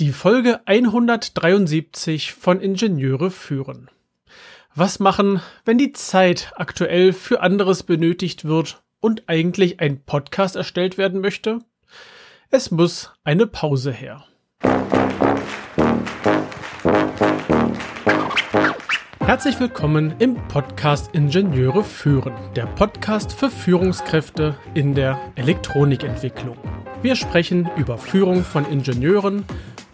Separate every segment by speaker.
Speaker 1: Die Folge 173 von Ingenieure führen. Was machen, wenn die Zeit aktuell für anderes benötigt wird und eigentlich ein Podcast erstellt werden möchte? Es muss eine Pause her. Herzlich willkommen im Podcast Ingenieure führen, der Podcast für Führungskräfte in der Elektronikentwicklung. Wir sprechen über Führung von Ingenieuren,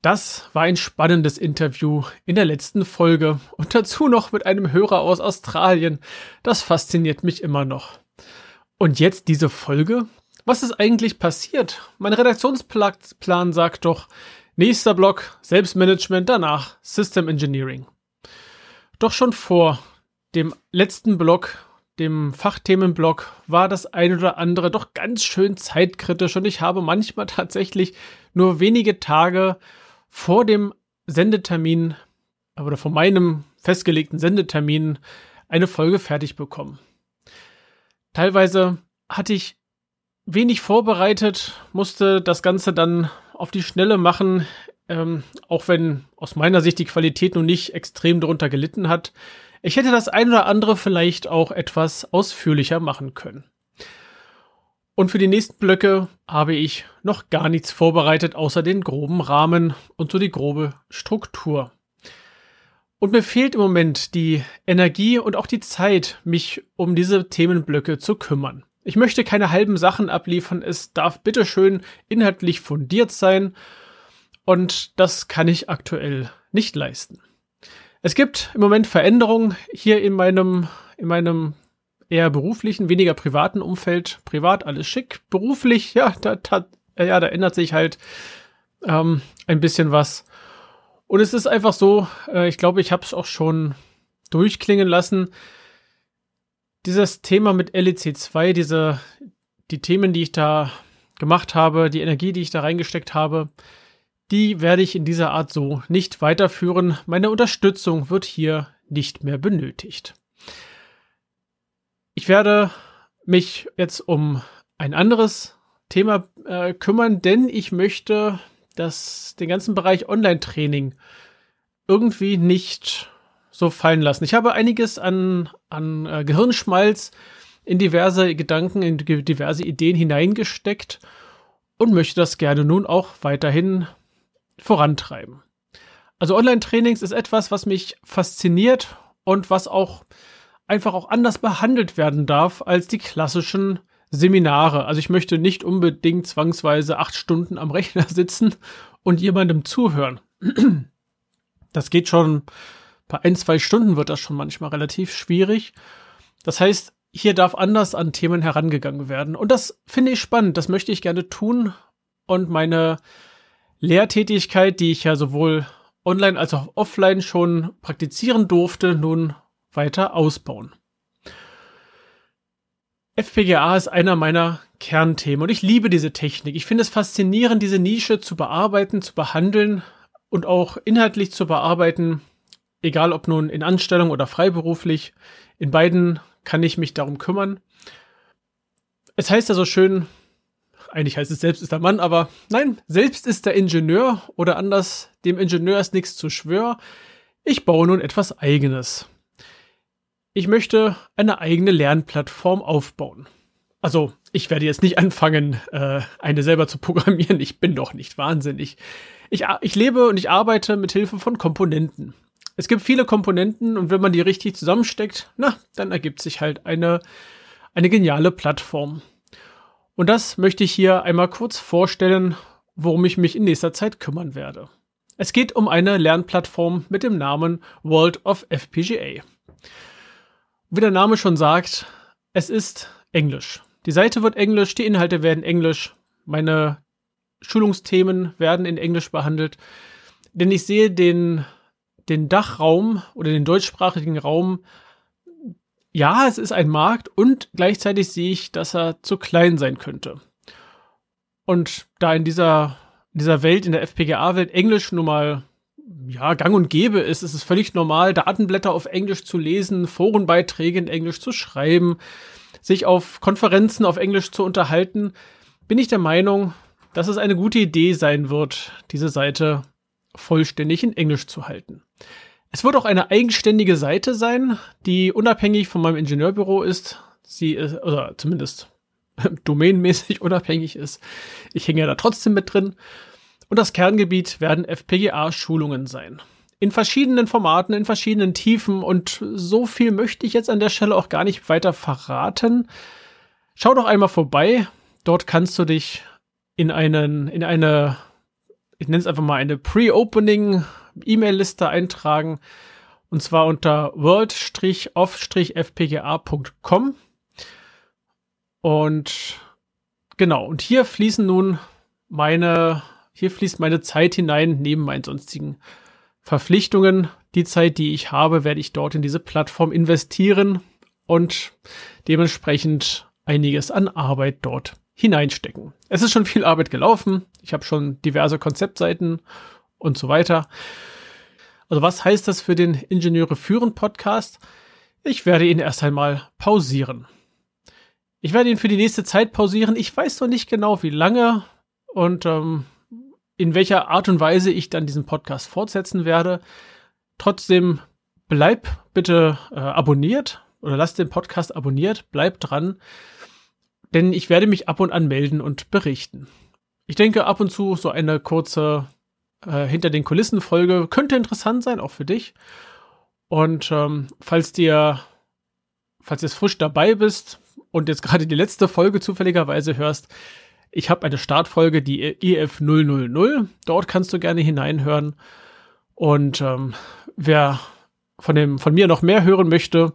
Speaker 1: Das war ein spannendes Interview in der letzten Folge und dazu noch mit einem Hörer aus Australien. Das fasziniert mich immer noch. Und jetzt diese Folge? Was ist eigentlich passiert? Mein Redaktionsplan sagt doch, nächster Block Selbstmanagement, danach System Engineering. Doch schon vor dem letzten Block, dem Fachthemenblock, war das ein oder andere doch ganz schön zeitkritisch und ich habe manchmal tatsächlich nur wenige Tage vor dem Sendetermin oder vor meinem festgelegten Sendetermin eine Folge fertig bekommen. Teilweise hatte ich wenig vorbereitet, musste das Ganze dann auf die Schnelle machen, ähm, auch wenn aus meiner Sicht die Qualität nun nicht extrem darunter gelitten hat. Ich hätte das ein oder andere vielleicht auch etwas ausführlicher machen können. Und für die nächsten Blöcke habe ich noch gar nichts vorbereitet, außer den groben Rahmen und so die grobe Struktur. Und mir fehlt im Moment die Energie und auch die Zeit, mich um diese Themenblöcke zu kümmern. Ich möchte keine halben Sachen abliefern, es darf bitteschön inhaltlich fundiert sein und das kann ich aktuell nicht leisten. Es gibt im Moment Veränderungen hier in meinem, in meinem eher beruflichen, weniger privaten Umfeld. Privat alles schick, beruflich, ja, da, da, ja, da ändert sich halt ähm, ein bisschen was. Und es ist einfach so, äh, ich glaube, ich habe es auch schon durchklingen lassen. Dieses Thema mit LEC 2, diese, die Themen, die ich da gemacht habe, die Energie, die ich da reingesteckt habe, die werde ich in dieser Art so nicht weiterführen. Meine Unterstützung wird hier nicht mehr benötigt. Ich werde mich jetzt um ein anderes Thema äh, kümmern, denn ich möchte das, den ganzen Bereich Online-Training irgendwie nicht so fallen lassen. Ich habe einiges an, an äh, Gehirnschmalz in diverse Gedanken, in diverse Ideen hineingesteckt und möchte das gerne nun auch weiterhin vorantreiben. Also Online-Trainings ist etwas, was mich fasziniert und was auch einfach auch anders behandelt werden darf als die klassischen Seminare. Also ich möchte nicht unbedingt zwangsweise acht Stunden am Rechner sitzen und jemandem zuhören. Das geht schon, bei ein, zwei Stunden wird das schon manchmal relativ schwierig. Das heißt, hier darf anders an Themen herangegangen werden. Und das finde ich spannend, das möchte ich gerne tun. Und meine Lehrtätigkeit, die ich ja sowohl online als auch offline schon praktizieren durfte, nun weiter ausbauen. FPGA ist einer meiner Kernthemen und ich liebe diese Technik. Ich finde es faszinierend, diese Nische zu bearbeiten, zu behandeln und auch inhaltlich zu bearbeiten, egal ob nun in Anstellung oder freiberuflich. In beiden kann ich mich darum kümmern. Es heißt ja so schön, eigentlich heißt es selbst ist der Mann, aber nein, selbst ist der Ingenieur oder anders, dem Ingenieur ist nichts zu schwör. Ich baue nun etwas eigenes ich möchte eine eigene Lernplattform aufbauen. Also, ich werde jetzt nicht anfangen, äh, eine selber zu programmieren. Ich bin doch nicht wahnsinnig. Ich, ich lebe und ich arbeite mit Hilfe von Komponenten. Es gibt viele Komponenten und wenn man die richtig zusammensteckt, na, dann ergibt sich halt eine, eine geniale Plattform. Und das möchte ich hier einmal kurz vorstellen, worum ich mich in nächster Zeit kümmern werde. Es geht um eine Lernplattform mit dem Namen World of FPGA. Wie der Name schon sagt, es ist Englisch. Die Seite wird Englisch, die Inhalte werden Englisch, meine Schulungsthemen werden in Englisch behandelt, denn ich sehe den den Dachraum oder den deutschsprachigen Raum, ja, es ist ein Markt und gleichzeitig sehe ich, dass er zu klein sein könnte. Und da in dieser, in dieser Welt, in der FPGA-Welt Englisch nun mal ja, gang und gäbe ist, ist es völlig normal, Datenblätter auf Englisch zu lesen, Forenbeiträge in Englisch zu schreiben, sich auf Konferenzen auf Englisch zu unterhalten, bin ich der Meinung, dass es eine gute Idee sein wird, diese Seite vollständig in Englisch zu halten. Es wird auch eine eigenständige Seite sein, die unabhängig von meinem Ingenieurbüro ist. Sie ist, oder zumindest domainmäßig unabhängig ist. Ich hänge ja da trotzdem mit drin. Und das Kerngebiet werden FPGA-Schulungen sein. In verschiedenen Formaten, in verschiedenen Tiefen und so viel möchte ich jetzt an der Stelle auch gar nicht weiter verraten. Schau doch einmal vorbei. Dort kannst du dich in einen, in eine, ich nenne es einfach mal eine Pre-Opening E-Mail-Liste eintragen. Und zwar unter world-off-fpga.com. Und genau, und hier fließen nun meine hier fließt meine Zeit hinein, neben meinen sonstigen Verpflichtungen. Die Zeit, die ich habe, werde ich dort in diese Plattform investieren und dementsprechend einiges an Arbeit dort hineinstecken. Es ist schon viel Arbeit gelaufen. Ich habe schon diverse Konzeptseiten und so weiter. Also was heißt das für den Ingenieure führen Podcast? Ich werde ihn erst einmal pausieren. Ich werde ihn für die nächste Zeit pausieren. Ich weiß noch nicht genau, wie lange. Und ähm, in welcher Art und Weise ich dann diesen Podcast fortsetzen werde. Trotzdem bleib bitte äh, abonniert oder lass den Podcast abonniert, bleib dran, denn ich werde mich ab und an melden und berichten. Ich denke, ab und zu so eine kurze äh, hinter den Kulissen Folge könnte interessant sein, auch für dich. Und ähm, falls dir, falls du jetzt frisch dabei bist und jetzt gerade die letzte Folge zufälligerweise hörst, ich habe eine Startfolge, die EF000. Dort kannst du gerne hineinhören. Und ähm, wer von, dem, von mir noch mehr hören möchte,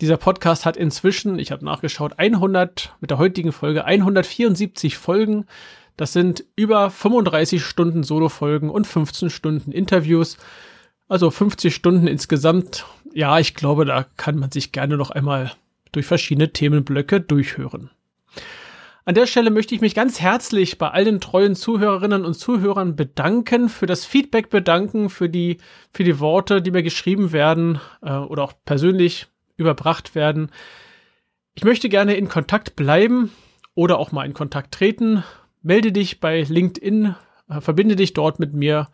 Speaker 1: dieser Podcast hat inzwischen, ich habe nachgeschaut, 100, mit der heutigen Folge 174 Folgen. Das sind über 35 Stunden Solo-Folgen und 15 Stunden Interviews. Also 50 Stunden insgesamt. Ja, ich glaube, da kann man sich gerne noch einmal durch verschiedene Themenblöcke durchhören. An der Stelle möchte ich mich ganz herzlich bei allen treuen Zuhörerinnen und Zuhörern bedanken, für das Feedback bedanken, für die, für die Worte, die mir geschrieben werden äh, oder auch persönlich überbracht werden. Ich möchte gerne in Kontakt bleiben oder auch mal in Kontakt treten. Melde dich bei LinkedIn, äh, verbinde dich dort mit mir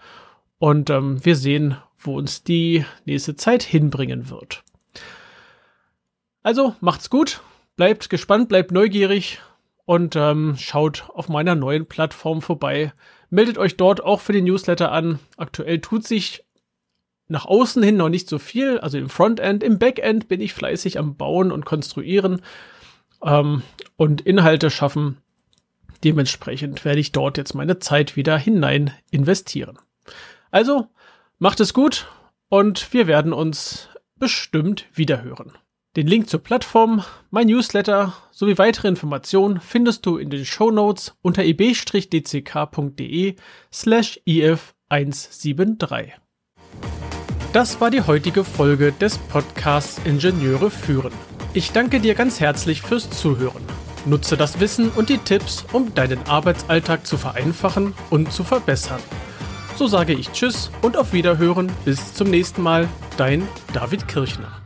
Speaker 1: und ähm, wir sehen, wo uns die nächste Zeit hinbringen wird. Also macht's gut, bleibt gespannt, bleibt neugierig und ähm, schaut auf meiner neuen Plattform vorbei. Meldet euch dort auch für den Newsletter an. Aktuell tut sich nach außen hin noch nicht so viel, also im Frontend. Im Backend bin ich fleißig am Bauen und Konstruieren ähm, und Inhalte schaffen. Dementsprechend werde ich dort jetzt meine Zeit wieder hinein investieren. Also, macht es gut und wir werden uns bestimmt wiederhören. Den Link zur Plattform, mein Newsletter sowie weitere Informationen findest du in den Show Notes unter ib-dck.de slash if173. Das war die heutige Folge des Podcasts Ingenieure führen. Ich danke dir ganz herzlich fürs Zuhören. Nutze das Wissen und die Tipps, um deinen Arbeitsalltag zu vereinfachen und zu verbessern. So sage ich Tschüss und auf Wiederhören. Bis zum nächsten Mal. Dein David Kirchner.